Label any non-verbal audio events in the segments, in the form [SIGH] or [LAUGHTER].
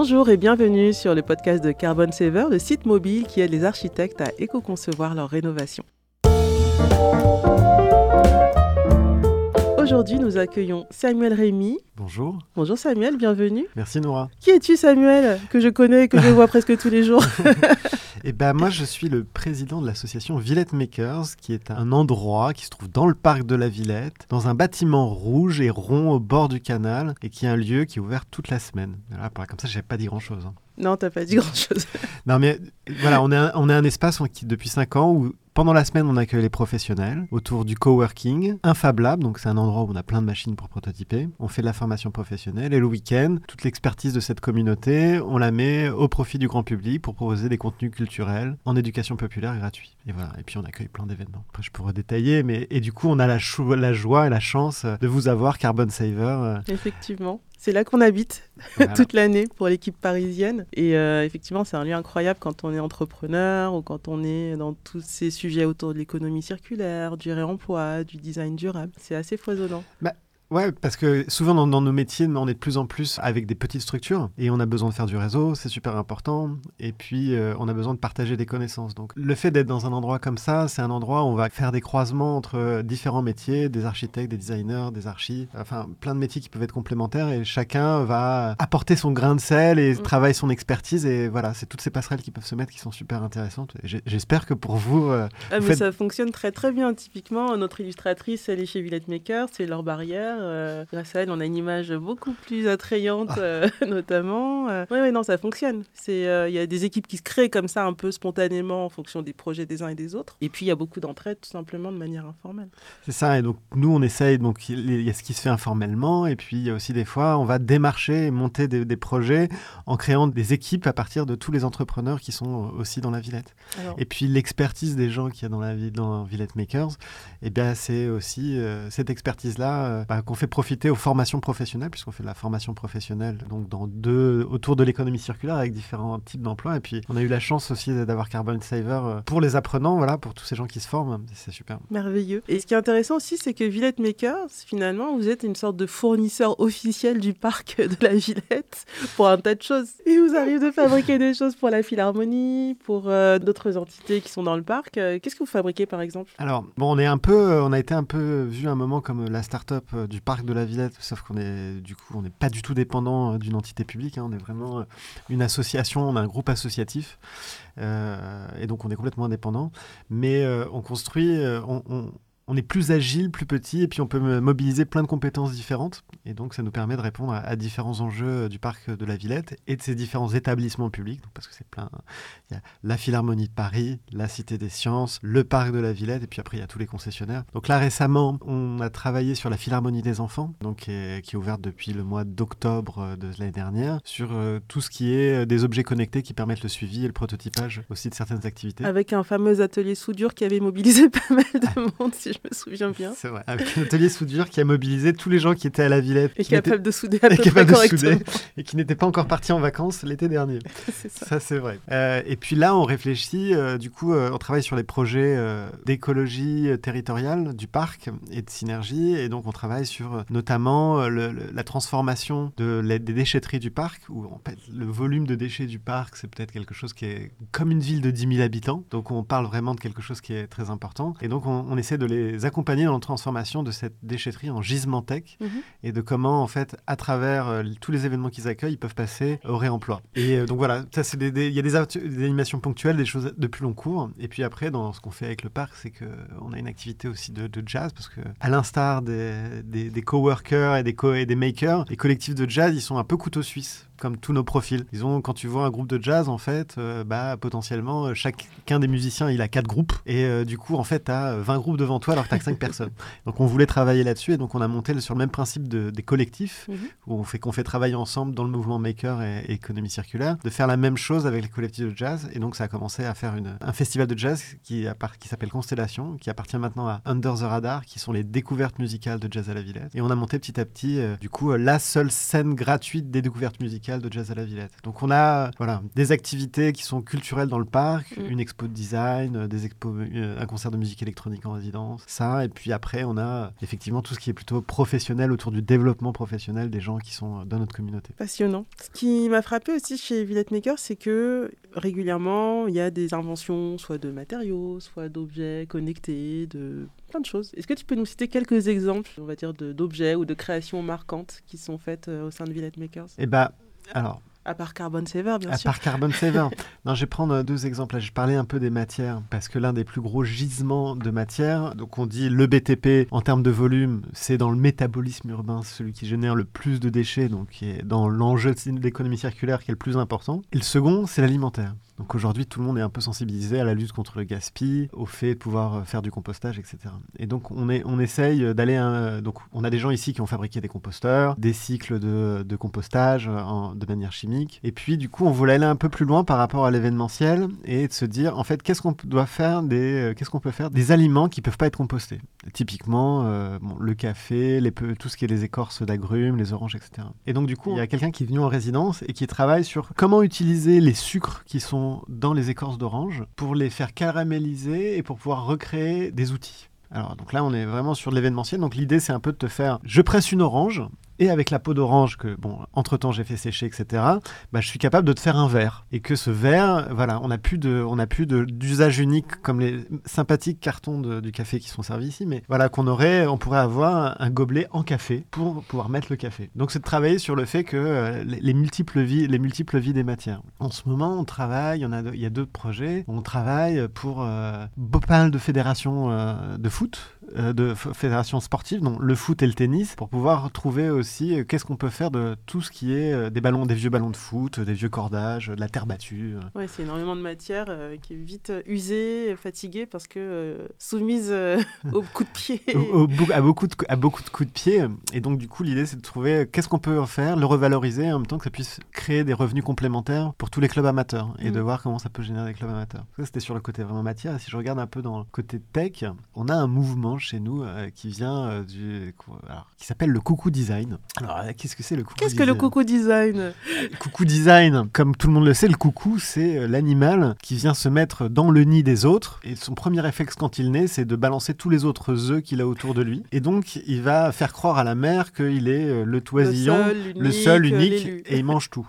Bonjour et bienvenue sur le podcast de Carbon Saver, le site mobile qui aide les architectes à éco-concevoir leur rénovation. Aujourd'hui, nous accueillons Samuel Rémy. Bonjour. Bonjour Samuel, bienvenue. Merci Nora. Qui es-tu Samuel, que je connais et que je vois presque tous les jours? [LAUGHS] Eh ben moi je suis le président de l'association Villette Makers, qui est un endroit qui se trouve dans le parc de la Villette, dans un bâtiment rouge et rond au bord du canal, et qui est un lieu qui est ouvert toute la semaine. Comme ça, j'ai pas dit grand-chose. Hein. Non, t'as pas dit grand-chose. [LAUGHS] non, mais voilà, on est un, on est un espace qui, depuis 5 ans où pendant la semaine, on accueille les professionnels autour du coworking, un Fab Lab, donc c'est un endroit où on a plein de machines pour prototyper. On fait de la formation professionnelle et le week-end, toute l'expertise de cette communauté, on la met au profit du grand public pour proposer des contenus culturels en éducation populaire gratuits. Et voilà. Et puis on accueille plein d'événements. Après, je pourrais détailler, mais et du coup, on a la, la joie et la chance de vous avoir, Carbon Saver. Euh, Effectivement. C'est là qu'on habite [LAUGHS] toute l'année pour l'équipe parisienne. Et euh, effectivement, c'est un lieu incroyable quand on est entrepreneur ou quand on est dans tous ces sujets autour de l'économie circulaire, du réemploi, du design durable. C'est assez foisonnant. Bah, Ouais, parce que souvent dans, nos métiers, on est de plus en plus avec des petites structures et on a besoin de faire du réseau, c'est super important. Et puis euh, on a besoin de partager des connaissances. Donc le fait d'être dans un endroit comme ça, c'est un endroit où on va faire des croisements entre différents métiers, des architectes, des designers, des archis, enfin plein de métiers qui peuvent être complémentaires et chacun va apporter son grain de sel et mm. travailler son expertise. Et voilà, c'est toutes ces passerelles qui peuvent se mettre qui sont super intéressantes. J'espère que pour vous. Euh, ah, mais ça fonctionne très très bien. Typiquement, notre illustratrice, elle est chez Villette Maker, c'est leur barrière. Euh, grâce à elle, on a une image beaucoup plus attrayante, ah. euh, [LAUGHS] notamment. Oui, euh. oui, non, ça fonctionne. Il y a des équipes qui se créent comme ça un peu spontanément en fonction des projets des uns et des autres. Et puis, il y a beaucoup d'entraide tout simplement de manière informelle. C'est ça. Et donc, nous, on essaye. Donc, il y a ce qui se fait informellement. Et puis, il y a aussi des fois, on va démarcher et monter des, projets en créant des équipes à partir de tous les entrepreneurs qui sont aussi dans la Villette. Et puis, l'expertise des gens qui y a dans la ville, dans Villette Makers, eh bien, c'est aussi cette expertise-là bah, qu'on fait profiter aux formations professionnelles, puisqu'on fait de la formation professionnelle donc dans deux, autour de l'économie circulaire avec différents types d'emplois. Et puis, on a eu la chance aussi d'avoir Carbon Saver euh, pour les apprenants, voilà, pour tous ces gens qui se forment. C'est super. Merveilleux. Et ce qui est intéressant aussi, c'est que Villette Makers, finalement, vous êtes une sorte de fournisseur officiel du parc de la Villette pour un tas de choses. Et vous arrivez de fabriquer des choses pour la Philharmonie, pour euh, d'autres entités qui sont dans le parc. Euh, qu'est-ce que vous fabriquez, par exemple? Alors, bon, on est un peu, on a été un peu vu un moment comme la start-up du parc de la Villette, sauf qu'on est du coup on n'est pas du tout dépendant euh, d'une entité publique. Hein. on est vraiment euh, une association, on a un groupe associatif, euh, et donc on est complètement indépendant. Mais on construit, on, on est plus agile, plus petit, et puis on peut mobiliser plein de compétences différentes. Et donc, ça nous permet de répondre à, différents enjeux euh, du parc de la Villette et de ces différents établissements publics. parce que c'est plein. Il y a la Philharmonie de Paris, la Cité des Sciences, le parc de la Villette, et puis après, il y a tous les concessionnaires. Donc là, récemment, on a travaillé sur la Philharmonie des enfants, donc qui est, ouverte depuis le mois d'octobre euh, de l'année dernière, sur euh, tout ce qui est des objets connectés qui permettent le suivi et le prototypage aussi de certaines activités. Avec un fameux atelier soudure qui avait mobilisé [LAUGHS] pas mal de monde, si je me souviens bien. C'est vrai, avec un atelier soudure qui a mobilisé tous les gens qui étaient à la Villette. Et capable de souder à [LAUGHS] peu près correctement. et qui n'étaient pas encore partis en vacances l'été dernier. [LAUGHS] c'est ça. ça c'est vrai. Euh, et puis là, on réfléchit, euh, du coup, euh, on travaille sur les projets d'écologie territoriale du parc et de synergie. Et donc, on travaille sur notamment la transformation de, des déchetteries du parc, où en fait, le volume de déchets du parc, c'est peut-être quelque chose qui est comme une ville de 10 000 habitants. Donc, on parle vraiment de quelque chose qui est très important. Et donc, on, on essaie de les accompagner dans la transformation de cette déchetterie en gisement tech mhm. et de comment, en fait, à travers euh, tous les événements qu'ils accueillent, ils peuvent passer au réemploi. Et euh, donc voilà, ça, c'est il y a des, animations ponctuelles, des choses de plus long cours. Et puis après, dans ce qu'on fait avec le parc, c'est qu'on a une activité aussi de, jazz parce que, à l'instar des, des, des coworkers et des, co et des makers, les collectifs de jazz, ils sont un peu couteau suisse comme tous nos profils. Disons, quand tu vois un groupe de jazz, en fait, euh, bah, potentiellement, euh, chacun des musiciens, il a quatre groupes. Et euh, du coup, en fait, tu as 20 groupes devant toi alors que tu as 5 personnes. Donc, on voulait travailler là-dessus. Et donc, on a monté sur le même principe de, des collectifs, mhm. où on fait, qu'on fait travailler ensemble dans le mouvement Maker et, économie circulaire, de faire la même chose avec les collectifs de jazz. Et donc, ça a commencé à faire une, un festival de jazz qui, qui s'appelle Constellation, qui appartient maintenant à Under the Radar, qui sont les découvertes musicales de jazz à la Villette. Et on a monté petit à petit, du coup, la seule scène gratuite des découvertes musicales musicale de Jazz à la Villette. Donc on a voilà, des activités qui sont culturelles dans le parc, Mm. une expo de design, euh, des expos, euh, un concert de musique électronique en résidence, ça. Et puis après, on a effectivement tout ce qui est plutôt professionnel autour du développement professionnel des gens qui sont euh, dans notre communauté. Passionnant. Ce qui m'a frappé aussi chez Villette Maker, c'est que régulièrement, il y a des inventions, soit de matériaux, soit d'objets connectés, de plein de choses. Est-ce que tu peux nous citer quelques exemples, on va dire, d'objets ou de créations marquantes qui sont faites euh, au sein de Villette Makers? Et bah, alors, À part Carbon Saver, bien À sûr. part Carbon Saver. [LAUGHS] non, je vais prendre deux exemples. Là, je parlais un peu des matières parce que l'un des plus gros gisements de matière, donc on dit le BTP en termes de volume, c'est dans le métabolisme urbain celui qui génère le plus de déchets, donc qui est dans l'enjeu de l'économie circulaire qui est le plus important. Et le second, c'est l'alimentaire. Donc aujourd'hui, tout le monde est un peu sensibilisé à la lutte contre le gaspillage, au fait de pouvoir euh, faire du compostage, etc. Et donc on, est, on essaye euh, d'aller... un- Donc on a des gens ici qui ont fabriqué des composteurs, des cycles de, de compostage euh, en- de manière chimique. Et puis du coup, on voulait aller un peu plus loin par rapport à l'événementiel et de se dire, en fait, qu'est-ce qu'on doit faire des... euh, Qu'est-ce qu'on peut faire des aliments qui peuvent pas être compostés Typiquement, euh, bon, le café, les, tout ce qui est les écorces d'agrumes, les oranges, etc. Et donc du coup, il y a quelqu'un qui est venu en résidence et qui travaille sur comment utiliser les sucres qui sont dans les écorces d'orange pour les faire caraméliser et pour pouvoir recréer des outils. Alors donc là, on est vraiment sur de l'événementiel. Donc l'idée, c'est un peu de te faire, je presse une orange et avec la peau d'orange que, bon, entre-temps j'ai fait sécher, etc., bah, je suis capable de te faire un verre. Et que ce verre, voilà, on n'a plus d'usage unique comme les sympathiques cartons du café qui sont servis ici, mais voilà, qu'on aurait, on pourrait avoir un gobelet en café pour pouvoir mettre le café. Donc c'est de travailler sur le fait que euh, les, les multiples vies, les multiples vies des matières. En ce moment, on travaille, il y a deux projets, on travaille pour euh, de fédérations euh, de foot, de f- fédérations sportives, dont le foot et le tennis, pour pouvoir trouver aussi euh, qu'est-ce qu'on peut faire de tout ce qui est euh, des ballons, des vieux ballons de foot, des vieux cordages, de la terre battue. euh. Ouais, c'est énormément de matière euh, qui est vite euh, usée, fatiguée parce que euh, soumise euh, au coup de pied. [LAUGHS] Au- au bou- à, beaucoup de, cou- à beaucoup de coups de pied. Et donc, du coup, l'idée, c'est de trouver euh, qu'est-ce qu'on peut en faire, le revaloriser, en même temps que ça puisse créer des revenus complémentaires pour tous les clubs amateurs et Mm. de voir comment ça peut générer des clubs amateurs. Ça, c'était sur le côté vraiment matière. Et si je regarde un peu dans le côté tech, on a un mouvement chez nous euh, qui vient euh, du. alors, qui s'appelle le coucou design. Alors, euh, qu'est-ce que c'est le coucou Qu'est-ce que le coucou design? Coucou design, comme tout le monde le sait, le coucou, c'est l'animal qui vient se mettre dans le nid des autres. Et son premier réflexe quand il naît, c'est de balancer tous les autres œufs qu'il a autour de lui. Et donc, il va faire croire à la mère qu'il est le toisillon, le seul, unique, et il mange tout.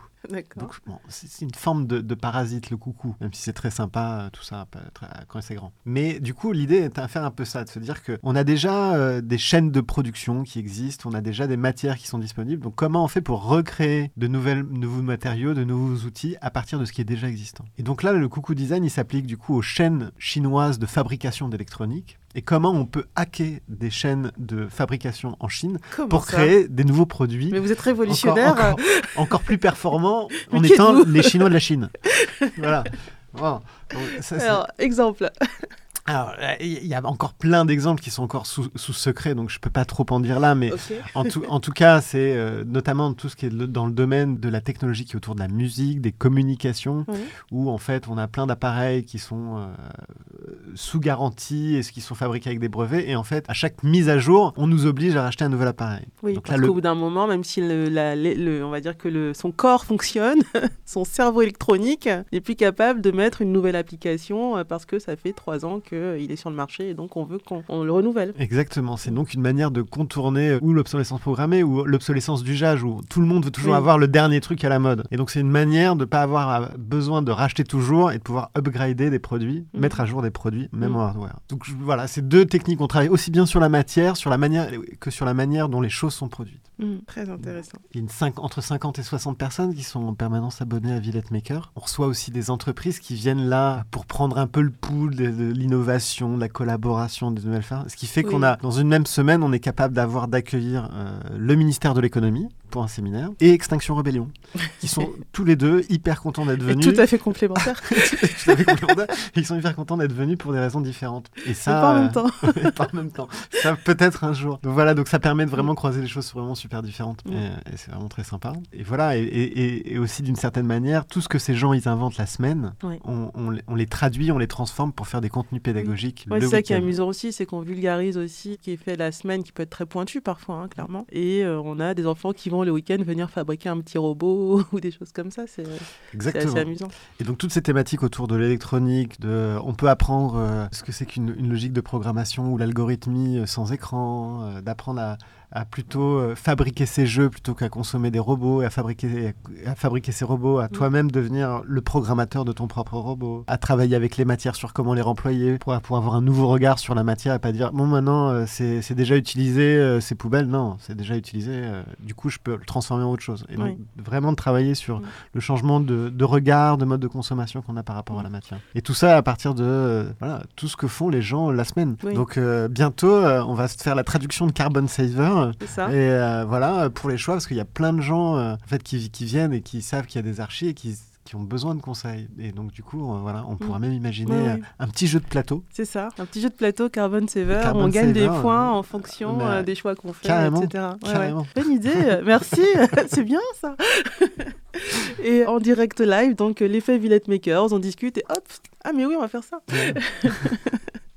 C'est une forme de, parasite, le coucou, même si c'est très sympa, euh, tout ça, très- quand c'est grand. Mais du coup, l'idée est à faire un peu ça, de se dire qu'on a déjà euh, des chaînes de production qui existent, on a déjà des matières qui sont disponibles. Donc, comment on fait pour recréer de nouveaux matériaux, de nouveaux outils à partir de ce qui est déjà existant? Et donc là, le coucou design, il s'applique du coup aux chaînes chinoises de fabrication d'électronique. Et comment on peut hacker des chaînes de fabrication en Chine Comment pour créer des nouveaux produits Mais vous êtes révolutionnaire. encore, encore- encore plus performants [LAUGHS] en étant les Chinois de la Chine. voilà. [LAUGHS] Donc ça, Alors, exemple. Alors, euh, il y a encore plein d'exemples qui sont encore sous, sous secret, donc je peux pas trop en dire là, mais [LAUGHS] en tout, en tout cas, c'est euh, notamment tout ce qui est le- dans le domaine de la technologie qui est autour de la musique, des communications, où en fait on a plein d'appareils qui sont euh, sous garantie et qui sont fabriqués avec des brevets, et en fait à chaque mise à jour, on nous oblige à racheter un nouvel appareil. Oui, Donc là, parce le- qu'au bout d'un moment, même si le, la- le- le- on va dire que le, son corps fonctionne, [LAUGHS] son cerveau électronique n'est plus capable de mettre une nouvelle application parce que ça fait trois ans qu'il est sur le marché et donc on veut qu'on on le renouvelle. Exactement, c'est donc une manière de contourner euh, ou l'obsolescence programmée ou l'obsolescence d'usage où tout le monde veut toujours Oui. avoir le dernier truc à la mode. Et donc c'est une manière de ne pas avoir euh, besoin de racheter toujours et de pouvoir upgrader des produits, Mhm. mettre à jour des produits, même Mhm. en hardware. Donc je- voilà, c'est deux techniques. On travaille aussi bien sur la matière, sur la manière que sur la manière dont les choses sont produites. Hmm, très intéressant. Il y a une entre 50 et 60 personnes qui sont en permanence abonnées à Villette Maker. On reçoit aussi des entreprises qui viennent là pour prendre un peu le pouls de, de l'innovation, de la collaboration, des nouvelles fermes. Ce qui fait Oui. qu'on a, dans une même semaine, on est capable d'avoir d'accueillir euh, le ministère de l'économie pour un séminaire et Extinction Rebellion, qui sont [LAUGHS] tous les deux hyper contents d'être Et venus. tout à fait complémentaire. [LAUGHS] Tout à fait complémentaires. Ils sont hyper contents d'être venus pour des raisons différentes. Et ça, pas en euh, même temps. [LAUGHS] et pas en même temps. Ça peut-être un jour. Donc voilà, donc ça permet de vraiment croiser les choses vraiment super différentes. Mm. Et, et c'est vraiment très sympa. Et voilà, et, et- et- et aussi d'une certaine manière, tout ce que ces gens ils inventent la semaine, Oui. on, on les- on les traduit, on les transforme pour faire des contenus pédagogiques. Ouais, le c'est ça qui est amusant aussi, c'est qu'on vulgarise aussi, qui est fait la semaine, qui peut être très pointu parfois, hein, clairement. Et euh, on a des enfants qui vont le week-end venir fabriquer un petit robot [LAUGHS] ou des choses comme ça. C'est assez amusant. Et donc toutes ces thématiques autour de l'électronique, de, on peut apprendre euh, ce que c'est qu'une logique de programmation ou l'algorithmie sans écran, d'apprendre à à plutôt euh, fabriquer ses jeux plutôt qu'à consommer des robots, et à fabriquer, à fabriquer ses robots, à mm. toi-même devenir le programmateur de ton propre robot, à travailler avec les matières sur comment les remployer pour, pour avoir un nouveau regard sur la matière et pas dire bon maintenant euh, c'est déjà utilisé, euh, c'est poubelle, non, c'est déjà utilisé, du coup je peux le transformer en autre chose. Et donc vraiment de travailler sur mm. le changement de, de, regard, de mode de consommation qu'on a par rapport à la mm. matière. Et tout ça à partir de voilà, tout ce que font les gens la semaine. Donc bientôt on va se faire la traduction de Carbon Saver ça. Et euh, voilà, pour les choix, parce qu'il y a plein de gens euh, en fait, qui, qui, viennent et qui savent qu'il y a des archives et qui, qui, ont besoin de conseils. Et donc, du coup, euh, voilà, on pourra mm. même imaginer un petit jeu de plateau. C'est ça, un petit jeu de plateau Carbon Saver. on gagne des points en fonction des choix qu'on fait, carrément, etc. Carrément. Bonne idée, [LAUGHS] merci, [LAUGHS] c'est bien ça. [LAUGHS] et en direct live, donc l'effet Villette Makers, on discute et hop, ah mais oui, on va faire ça.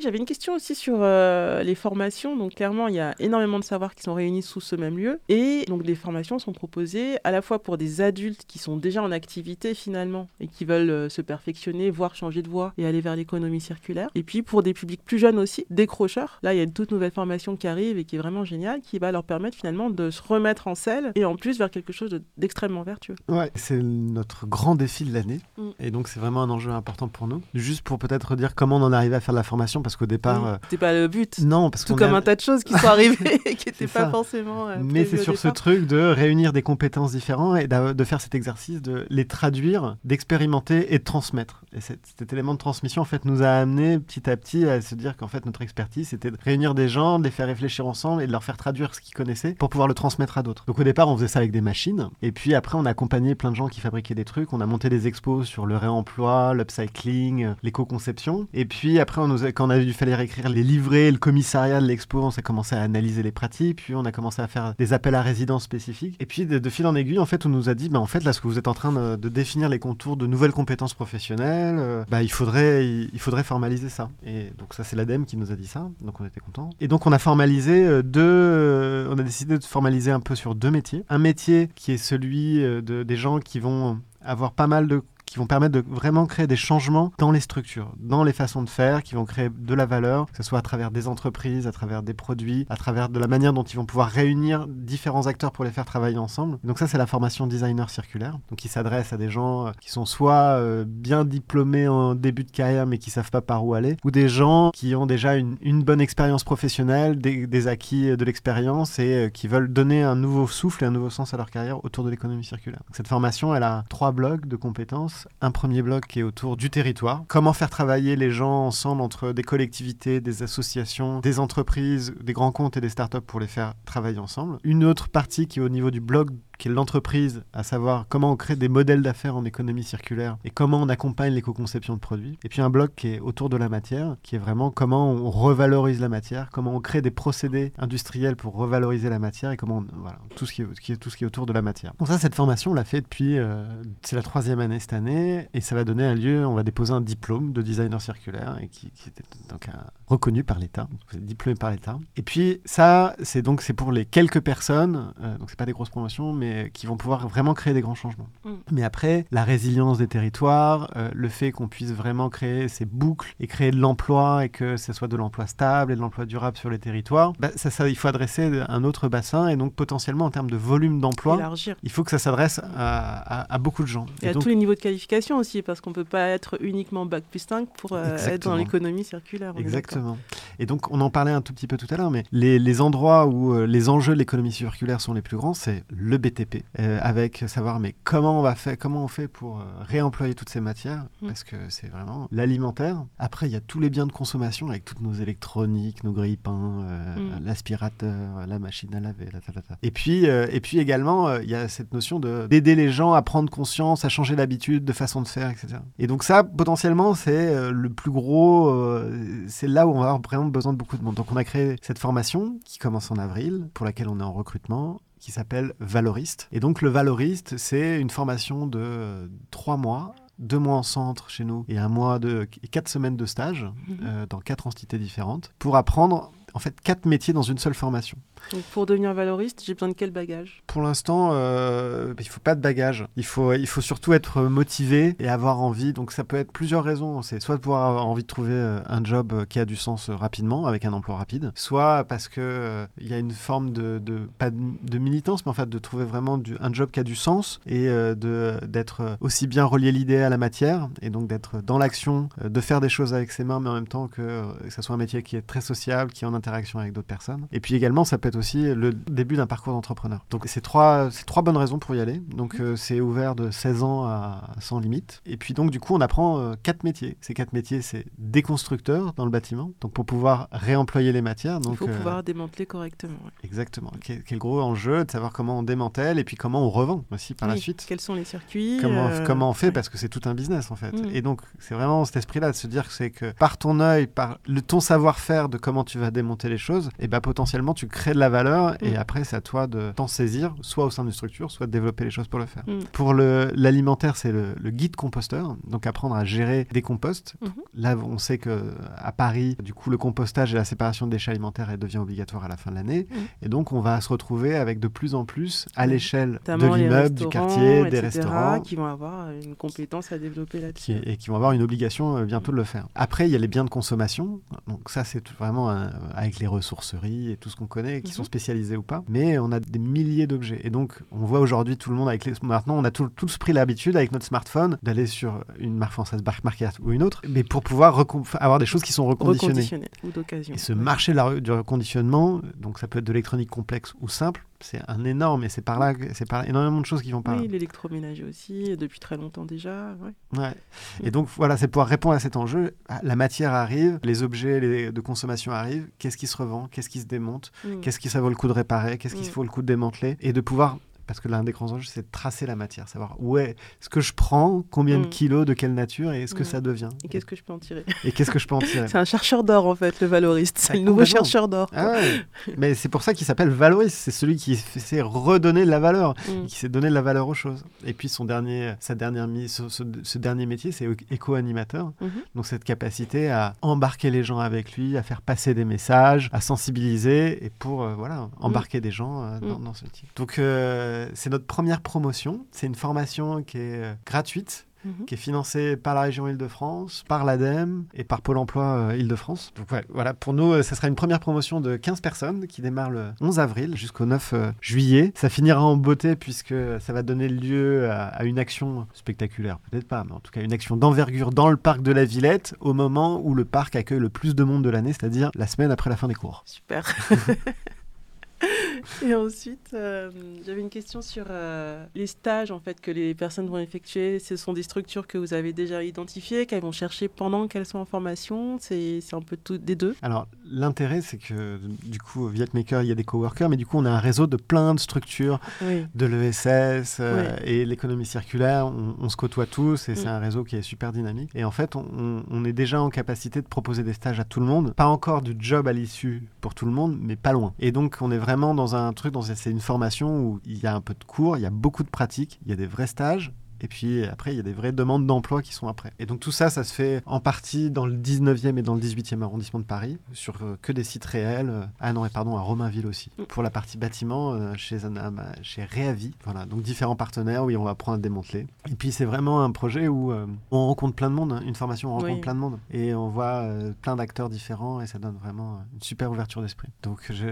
J'avais une question aussi sur euh, les formations. Donc clairement, il y a énormément de savoirs qui sont réunis sous ce même lieu. Et donc les formations sont proposées à la fois pour des adultes qui sont déjà en activité finalement et qui veulent euh, se perfectionner, voire changer de voie et aller vers l'économie circulaire. Et puis pour des publics plus jeunes aussi, décrocheurs. Là, il y a une toute nouvelle formation qui arrive et qui est vraiment géniale, qui va leur permettre finalement de se remettre en selle et en plus vers quelque chose d'extrêmement vertueux. Ouais, c'est notre grand défi de l'année. Mm. Et donc c'est vraiment un enjeu important pour nous. Juste pour peut-être dire comment on en arrive à faire de la formation parce qu'au départ. Euh, c'était pas le but. Non, parce Tout comme un tas de choses qui sont [LAUGHS] arrivées et qui n'étaient pas forcément. Euh, Mais c'est sur ce truc de réunir des compétences différentes et de faire cet exercice de les traduire, d'expérimenter et de transmettre. Et cet, élément de transmission, en fait, nous a amené petit à petit à se dire qu'en fait, notre expertise, c'était de réunir des gens, de les faire réfléchir ensemble et de leur faire traduire ce qu'ils connaissaient pour pouvoir le transmettre à d'autres. Donc au départ, on faisait ça avec des machines. Et puis après, on a accompagné plein de gens qui fabriquaient des trucs. On a monté des expos sur le réemploi, l'upcycling, l'éco-conception. Et puis après, on nous quand on a dû fallait réécrire les livrets, le commissariat de l'expo, on s'est commencé à analyser les pratiques, puis on a commencé à faire des appels à résidence spécifiques. Et puis de, fil en aiguille, en fait, on nous a dit, bah, en fait, là, ce que vous êtes en train de, définir les contours de nouvelles compétences professionnelles, euh, bah, il, faudrait, il, formaliser ça. Et donc ça, c'est l'ADEME qui nous a dit ça, donc on était contents. Et donc on a formalisé euh, deux, euh, on a décidé de formaliser un peu sur deux métiers. Un métier qui est celui de, des gens qui vont avoir pas mal de qui vont permettre de vraiment créer des changements dans les structures, dans les façons de faire, qui vont créer de la valeur, que ce soit à travers des entreprises, à travers des produits, à travers de la manière dont ils vont pouvoir réunir différents acteurs pour les faire travailler ensemble. Donc ça, c'est la formation designer circulaire, donc qui s'adresse à des gens euh, qui sont soit euh, bien diplômés en début de carrière mais qui savent pas par où aller, ou des gens qui ont déjà une, bonne expérience professionnelle, des, acquis de l'expérience et euh, qui veulent donner un nouveau souffle et un nouveau sens à leur carrière autour de l'économie circulaire. cette formation, elle a trois blocs de compétences un premier bloc qui est autour du territoire. Comment faire travailler les gens ensemble entre des collectivités, des associations, des entreprises, des grands comptes et des startups pour les faire travailler ensemble. Une autre partie qui est au niveau du bloc qui est l'entreprise, à savoir comment on crée des modèles d'affaires en économie circulaire et comment on accompagne l'éco-conception de produits. Et puis un bloc qui est autour de la matière, qui est vraiment comment on revalorise la matière, comment on crée des procédés industriels pour revaloriser la matière et comment voilà, tout ce qui est, tout ce qui est autour de la matière. Donc ça, cette formation, on l'a fait depuis, euh, c'est la troisième année cette année et ça va donner un lieu, on va déposer un diplôme de designer circulaire et qui, était donc reconnu par l'État, diplômé par l'État. Et puis ça, c'est donc c'est pour les quelques personnes, euh, donc c'est pas des grosses promotions, mais qui vont pouvoir vraiment créer des grands changements. Mm. Mais après, la résilience des territoires, euh, le fait qu'on puisse vraiment créer ces boucles et créer de l'emploi et que ce soit de l'emploi stable et de l'emploi durable sur les territoires, bah, ça, ça, il faut adresser un autre bassin et donc potentiellement en termes de volume d'emploi, il faut que ça s'adresse à, beaucoup de gens. Et, à tous les niveaux de qualification aussi, parce qu'on ne peut pas être uniquement bac plus 5 pour euh, être dans l'économie circulaire. Exactement. Et donc on en parlait un tout petit peu tout à l'heure, mais les, les endroits où euh, les enjeux de l'économie circulaire sont les plus grands, c'est le BTP euh, avec savoir mais comment on va faire, comment on fait pour euh, réemployer toutes ces matières, mm. parce que c'est vraiment l'alimentaire. Après, il y a tous les biens de consommation avec toutes nos électroniques, nos grilles-pains, euh, mm. l'aspirateur, la machine à laver, la, Et puis, et puis également, il y a cette notion de d'aider les gens à prendre conscience, à changer d'habitude, de façon de faire, etc. Et donc ça, potentiellement, c'est le plus gros, c'est là où on va avoir vraiment besoin de beaucoup de monde. Donc on a créé cette formation qui commence en avril, pour laquelle on est en recrutement qui s'appelle Valoriste. Et donc le Valoriste, c'est une formation de trois mois deux mois en centre chez nous et un mois de quatre semaines de stage mhm. euh, dans quatre entités différentes pour apprendre en fait quatre métiers dans une seule formation. Pour devenir valoriste, j'ai besoin de quel bagage? Pour l'instant, euh, il faut pas de bagage. Il faut, il faut surtout être motivé et avoir envie. Donc ça peut être plusieurs raisons. C'est soit de pouvoir avoir envie de trouver euh, un job euh, qui a du sens euh, rapidement, avec un emploi rapide, soit parce que il y a une forme de, de, pas de, militance, mais en fait de trouver vraiment un job qui a du sens et d'être aussi bien relié l'idée à la matière et donc d'être dans l'action, de faire des choses avec ses mains, mais en même temps que, que ça soit un métier qui est très sociable, qui est en interaction avec d'autres personnes. Et puis également, ça peut être aussi le début d'un parcours d'entrepreneur. Donc c'est trois, trois bonnes raisons pour y aller. Donc euh, c'est ouvert de 16 ans à sans limite. Et puis donc du coup on apprend euh, quatre métiers. Ces quatre métiers c'est déconstructeur dans le bâtiment. Donc pour pouvoir réemployer les matières. Donc, Il faut pouvoir démanteler correctement. Ouais. Exactement. Quel, quel gros enjeu de savoir comment on démantèle et puis comment on revend aussi par Oui, la suite. Quels sont les circuits Comment, euh, comment on fait ouais. parce que c'est tout un business en fait. Mm. Et donc c'est vraiment cet esprit-là de se dire que c'est que par ton œil, par le, ton savoir-faire de comment tu vas démonter les choses, et ben potentiellement tu crées de la valeur et Mm. après c'est à toi de t'en saisir, soit au sein d'une structure, soit de développer les choses pour le faire. Mm. Pour l'alimentaire, c'est le, le guide composteur, donc apprendre à gérer des composts. Mhm. Là, on sait que à Paris, du coup, le compostage et la séparation de déchets alimentaires elle devient obligatoire à la fin de l'année, Mm. et donc on va se retrouver avec de plus en plus à Mm. l'échelle de l'immeuble, du quartier, des restaurants qui vont avoir une compétence à développer là-dessus. et qui vont avoir une obligation euh, bientôt de le faire. Après, il y a les biens de consommation. Donc ça, c'est vraiment un- avec les ressourceries et tout ce qu'on connaît, qui Sont spécialisés ou pas. Mais on a des milliers d'objets. Et donc, on voit aujourd'hui tout le monde avec les... Maintenant, on a tout- tous pris l'habitude avec notre smartphone d'aller sur une marque française, Bark Market ou une autre, mais pour pouvoir recon- avoir des choses qui sont reconditionnées. Reconditionné ou d'occasion. Et ce marché de la- du reconditionnement, donc ça peut être de l'électronique complexe ou simple, c'est un énorme, et c'est par là, c'est par énormément de choses qui vont par là. Oui, l'électroménager aussi, depuis très longtemps déjà. ouais. Ouais. Et donc voilà, c'est pouvoir répondre à cet enjeu. Ah, La matière arrive, les objets les- de consommation arrivent. Qu'est-ce qui se revend? Qu'est-ce qui se démonte? Mm. Qu'est-ce qui ça vaut le coup de réparer? Qu'est-ce qui Mm. vaut le coup de démanteler? Et de pouvoir, parce que l'un des grands enjeux, c'est de tracer la matière, savoir où est ce que je prends, combien de Mm. kilos, de quelle nature, et est-ce que Mm. ça devient Et qu'est-ce que je peux en tirer Et qu'est-ce que je peux en tirer [LAUGHS] C'est un chercheur d'or en fait, le valoriste. C'est Ah, le nouveau chercheur d'or. Ah ouais. Mais c'est pour ça qu'il s'appelle valoriste. C'est celui qui sait redonner de la valeur. Mm. qui s'est donné de la valeur aux choses. Et puis son dernier, sa dernière ce, ce- ce dernier métier, c'est éco-animateur. Mhm. Donc cette capacité à embarquer les gens avec lui, à faire passer des messages, à sensibiliser et pour euh, voilà embarquer des gens euh, dans, Mm. dans ce type. Donc euh, c'est notre première promotion. C'est une formation qui est euh, gratuite Mhm. qui est financée par la région Île-de-France, par l'ADEME et par Pôle emploi euh, Île-de-France. Ouais, voilà, pour nous, euh, ça sera une première promotion de 15 personnes qui démarre le 11 avril jusqu'au 9 euh, juillet. Ça finira en beauté puisque ça va donner lieu à, à une action spectaculaire, peut-être pas, mais en tout cas une action d'envergure dans le parc de la Villette au moment où le parc accueille le plus de monde de l'année, c'est-à-dire la semaine après la fin des cours. Super. [LAUGHS] [LAUGHS] Et ensuite, euh, j'avais une question sur euh, les stages en fait que les personnes vont effectuer. Ce sont des structures que vous avez déjà identifiées, qu'elles vont chercher pendant qu'elles sont en formation. C'est un peu tout des deux? L'intérêt, c'est que du coup, au Vietmaker, il y a des coworkers, mais du coup, on a un réseau de plein de structures Oui. de l'ESS euh, et l'économie circulaire, on, on se côtoie tous et c'est Mm. un réseau qui est super dynamique. Et en fait, on est déjà en capacité de proposer des stages à tout le monde. Pas encore du job à l'issue pour tout le monde, mais pas loin. Et donc, on est vraiment dans un truc, dans c'est une formation où il y a un peu de cours, il y a beaucoup de pratiques, il y a des vrais stages. Et puis après, il y a des vraies demandes d'emploi qui sont après. Et donc tout ça, ça se fait en partie dans le 19e et dans le 18e arrondissement de Paris, sur euh, que des sites réels. Euh, Ah non, et pardon, à Romainville aussi. Mm. Pour la partie bâtiment, euh, chez, un- chez Réavi. Voilà, donc différents partenaires, oui, on va apprendre à démanteler. Et puis c'est vraiment un projet où on rencontre plein de monde, hein. une formation, on rencontre Oui. plein de monde. Et on voit plein d'acteurs différents et ça donne vraiment une super ouverture d'esprit. Donc je,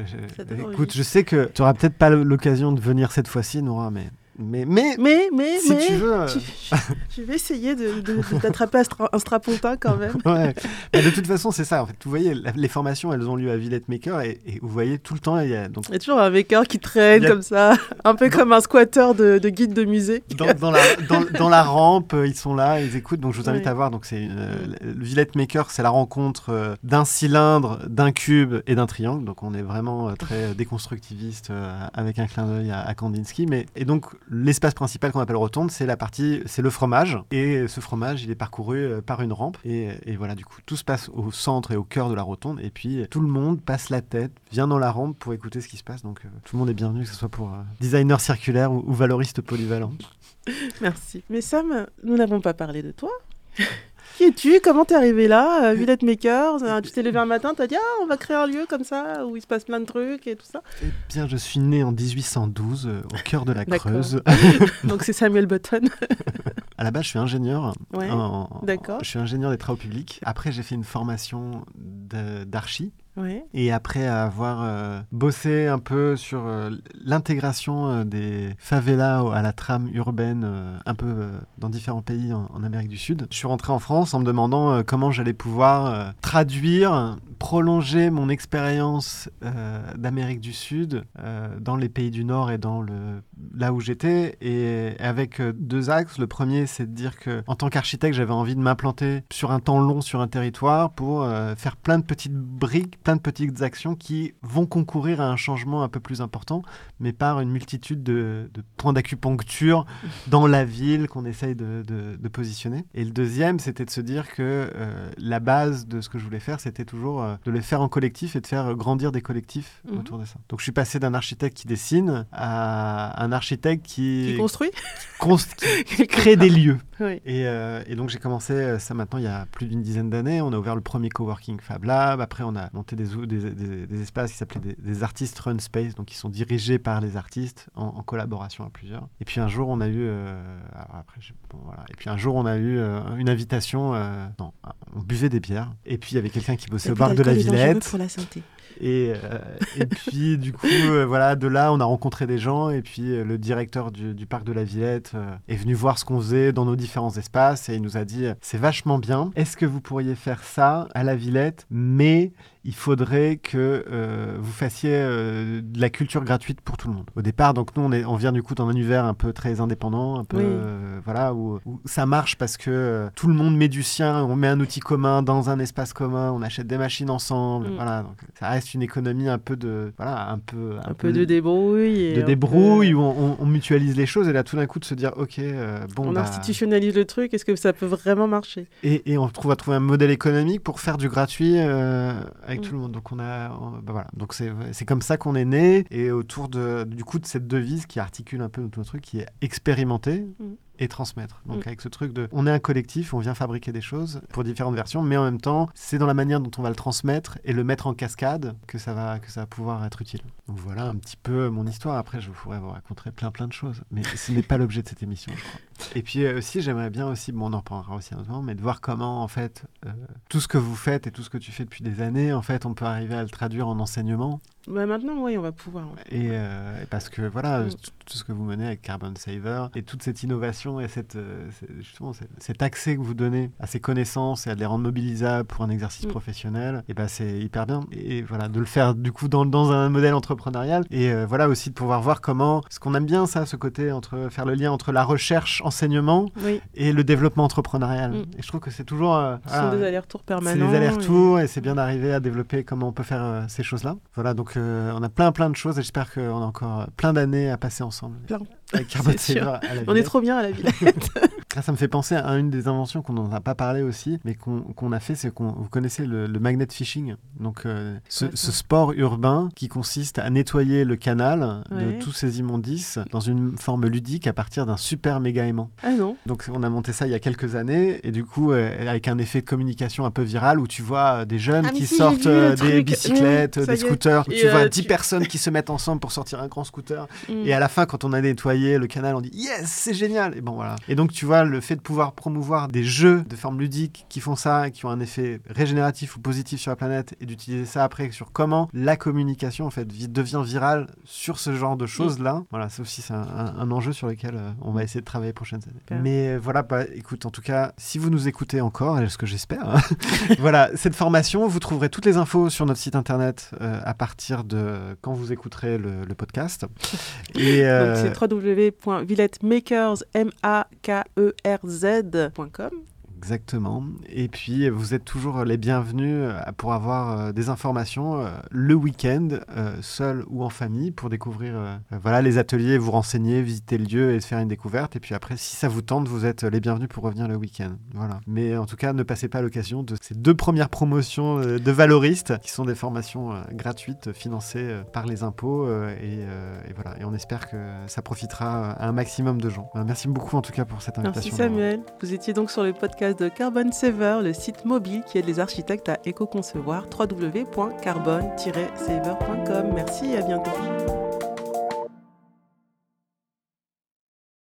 écoute, je sais que tu n'auras peut-être pas l'occasion de venir cette fois-ci, Nora, mais... Mais, mais, Mais, mais, si mais, tu veux... euh, tu- [LAUGHS] je vais essayer de- de- de- un, stra- un strapontin quand même. [LAUGHS] Ouais. De toute façon, c'est ça. En fait, vous voyez, les formations, elles ont lieu à Villette Maker et, et vous voyez tout le temps, il y a donc Il y a toujours un maker qui traîne a- comme ça, un peu Dans- comme un squatter de, de guide de musée. dans, dans la, dans, la rampe, euh, ils sont là, ils écoutent. Donc je vous invite Ouais. à voir. Donc c'est euh, le Villette Maker, c'est la rencontre euh, d'un cylindre, d'un cube et d'un triangle. Donc on est vraiment euh, très déconstructiviste avec un clin d'œil à, à Kandinsky. Mais et donc l'espace principal qu'on appelle rotonde, c'est la partie, c'est le fromage. Et ce fromage, il est parcouru euh, par une rampe. Et, et voilà, du coup, tout se passe au centre et au cœur de la rotonde. Et puis tout le monde passe la tête, vient dans la rampe pour écouter ce qui se passe. Donc euh, tout le monde est bienvenu, que ce soit pour euh, designer circulaire ou, ou valoriste polyvalent. [LAUGHS] Merci. Mais Sam, nous n'avons pas parlé de toi. [LAUGHS] Qui es-tu? Comment t'es arrivé là? Euh, Villette Makers euh, Tu t'es levé un matin, t'as dit ah on va créer un lieu comme ça où il se passe plein de trucs et tout ça. Eh bien, je suis né en 1812 euh, au cœur de la D'accord. Creuse. [LAUGHS] Donc c'est Samuel Button. [LAUGHS] à la base, je suis ingénieur. Ouais, en- en- d'accord. Je suis ingénieur des travaux publics. Après, j'ai fait une formation de- d'archi. Et après avoir euh, bossé un peu sur euh, l'intégration euh, des favelas à la trame urbaine un peu dans différents pays en, Amérique du Sud, je suis rentré en France en me demandant comment j'allais pouvoir traduire, prolonger mon expérience euh, d'Amérique du Sud euh, dans les pays du Nord et dans le là où j'étais et avec euh, deux axes. Le premier, c'est de dire que en tant qu'architecte, j'avais envie de m'implanter sur un temps long sur un territoire pour faire plein de petites briques, plein de petites actions qui vont concourir à un changement un peu plus important, mais par une multitude de, de points d'acupuncture dans la ville qu'on essaye de, positionner. Et le deuxième, c'était de se dire que la base de ce que je voulais faire, c'était toujours euh, de les faire en collectif et de faire grandir des collectifs Mhm. autour de ça. Donc je suis passé d'un architecte qui dessine à un architecte qui, Qui construit const- qui [LAUGHS] crée des lieux. Oui. Et, euh, et donc j'ai commencé euh, ça maintenant il y a plus d'une dizaine d'années. On a ouvert le premier coworking Fab Lab. Après on a monté des, ou- des, des- des espaces qui s'appelaient des, artistes run space, donc qui sont dirigés par les artistes en, en collaboration à plusieurs. Et puis un jour on a eu, euh, après bon, voilà. Et puis un jour on a eu euh, une invitation. euh, non, on buvait des bières. Et puis il y avait quelqu'un qui bossait au bar de la Villette. pour la santé. Et, euh, et puis, du coup, euh, voilà, de là, on a rencontré des gens. Et puis, euh, le directeur du, du parc de la Villette est venu voir ce qu'on faisait dans nos différents espaces. Et il nous a dit C'est vachement bien. Est-ce que vous pourriez faire ça à la Villette Mais il faudrait que euh, vous fassiez euh, de la culture gratuite pour tout le monde. Au départ, donc nous, on, est, on vient du coup dans un univers un peu très indépendant, un peu, Oui. euh, voilà, où, où ça marche parce que tout le monde met du sien, on met un outil commun dans un espace commun, on achète des machines ensemble, Mm. voilà. Donc, ça reste une économie un peu de, voilà, un peu, Un peu de débrouille. de débrouille peu- où on, on- on mutualise les choses et là tout d'un coup de se dire ok bon On bah, institutionnalise le truc, est-ce que ça peut vraiment marcher? Et, et on trouve à trouver un modèle économique pour faire du gratuit avec Mm. tout le monde. Donc on a, bah voilà. Donc c'est c'est comme ça qu'on est né et autour de du coup de cette devise qui articule un peu tout notre truc, qui est expérimenter. Mm. Et transmettre. Donc, Mm. avec ce truc de. On est un collectif, on vient fabriquer des choses pour différentes versions, mais en même temps, c'est dans la manière dont on va le transmettre et le mettre en cascade que ça va, que ça va pouvoir être utile. Donc, voilà un petit peu mon histoire. Après, je pourrais vous raconter plein, plein de choses, mais ce n'est pas l'objet de cette émission, je crois. Et puis euh, aussi, j'aimerais bien aussi, bon, on en reparlera aussi un autre moment, mais de voir comment, en fait, euh, tout ce que vous faites et tout ce que tu fais depuis des années, en fait, on peut arriver à le traduire en enseignement. Bah maintenant, oui, on va pouvoir. Et euh, et parce que voilà, Mm. tout, ce que vous menez avec Carbon Saver et toute cette innovation et cette, euh, justement cet accès que vous donnez à ces connaissances et à les rendre mobilisables pour un exercice Mm. professionnel, et ben c'est hyper bien. Et voilà, de le faire du coup dans, dans un modèle entrepreneurial et voilà aussi de pouvoir voir comment, ce qu'on aime bien ça, ce côté entre faire le lien entre la recherche, enseignement Oui, et le développement entrepreneurial. Mm. Et je trouve que c'est toujours euh, ce sont des allers-retours c'est permanents. des et- allers-retours et, c'est bien d'arriver à développer comment on peut faire euh, ces choses-là. Voilà, donc euh, on a plein plein de choses et j'espère qu'on a encore plein d'années à passer ensemble. Plein. On est Villette. trop bien à la ville. [LAUGHS] Ah, ça me fait penser à une des inventions qu'on n'en a pas parlé aussi, mais qu'on a fait, c'est qu'on vous connaissez le, le magnet fishing, donc euh, ce, sport urbain qui consiste à nettoyer le canal Ouais. de tous ces immondices dans une forme ludique à partir d'un super méga aimant. Ah non Donc on a monté ça il y a quelques années et du coup euh, avec un effet de communication un peu viral où tu vois euh, des jeunes Ah, qui si, sortent euh, des bicyclettes, Mmh, des scooters, où tu vois euh, 10 tu- personnes qui se mettent ensemble pour sortir un grand scooter Mm. et à la fin quand on a nettoyé le canal on dit yes c'est génial et bon voilà. Et donc tu vois le fait de pouvoir promouvoir des jeux de forme ludique qui font ça qui ont un effet régénératif ou positif sur la planète et d'utiliser ça après sur comment la communication en fait vi- devient virale sur ce genre de choses là. Voilà, ça aussi c'est un, un- un enjeu sur lequel euh, on va essayer de travailler prochaines années. Mais euh, voilà, bah, écoute, en tout cas, si vous nous écoutez encore, et ce que j'espère, hein, [LAUGHS] voilà, cette formation, vous trouverez toutes les infos sur notre site internet euh, à partir de quand vous écouterez le, le podcast. [LAUGHS] Et euh, Donc c'est www.villettemakers.com. Exactement. Et puis, vous êtes toujours les bienvenus euh, pour avoir euh, des informations euh, le week-end, euh, seul ou en famille, pour découvrir euh, euh, voilà, les ateliers, vous renseigner, visiter le lieu et se faire une découverte. Et puis après, si ça vous tente, vous êtes les bienvenus pour revenir le week-end. Voilà. Mais en tout cas, ne passez pas l'occasion de ces deux premières promotions euh, de valoristes, qui sont des formations euh, gratuites, financées euh, par les impôts. euh, et, euh, et voilà. Et on espère que ça profitera à un maximum de gens. Merci beaucoup en tout cas pour cette Merci invitation. Samuel. Vous étiez donc sur le podcast de Carbon Saver, le site mobile qui aide les architectes à éco-concevoir www.carbone-saver.com. Merci et à bientôt.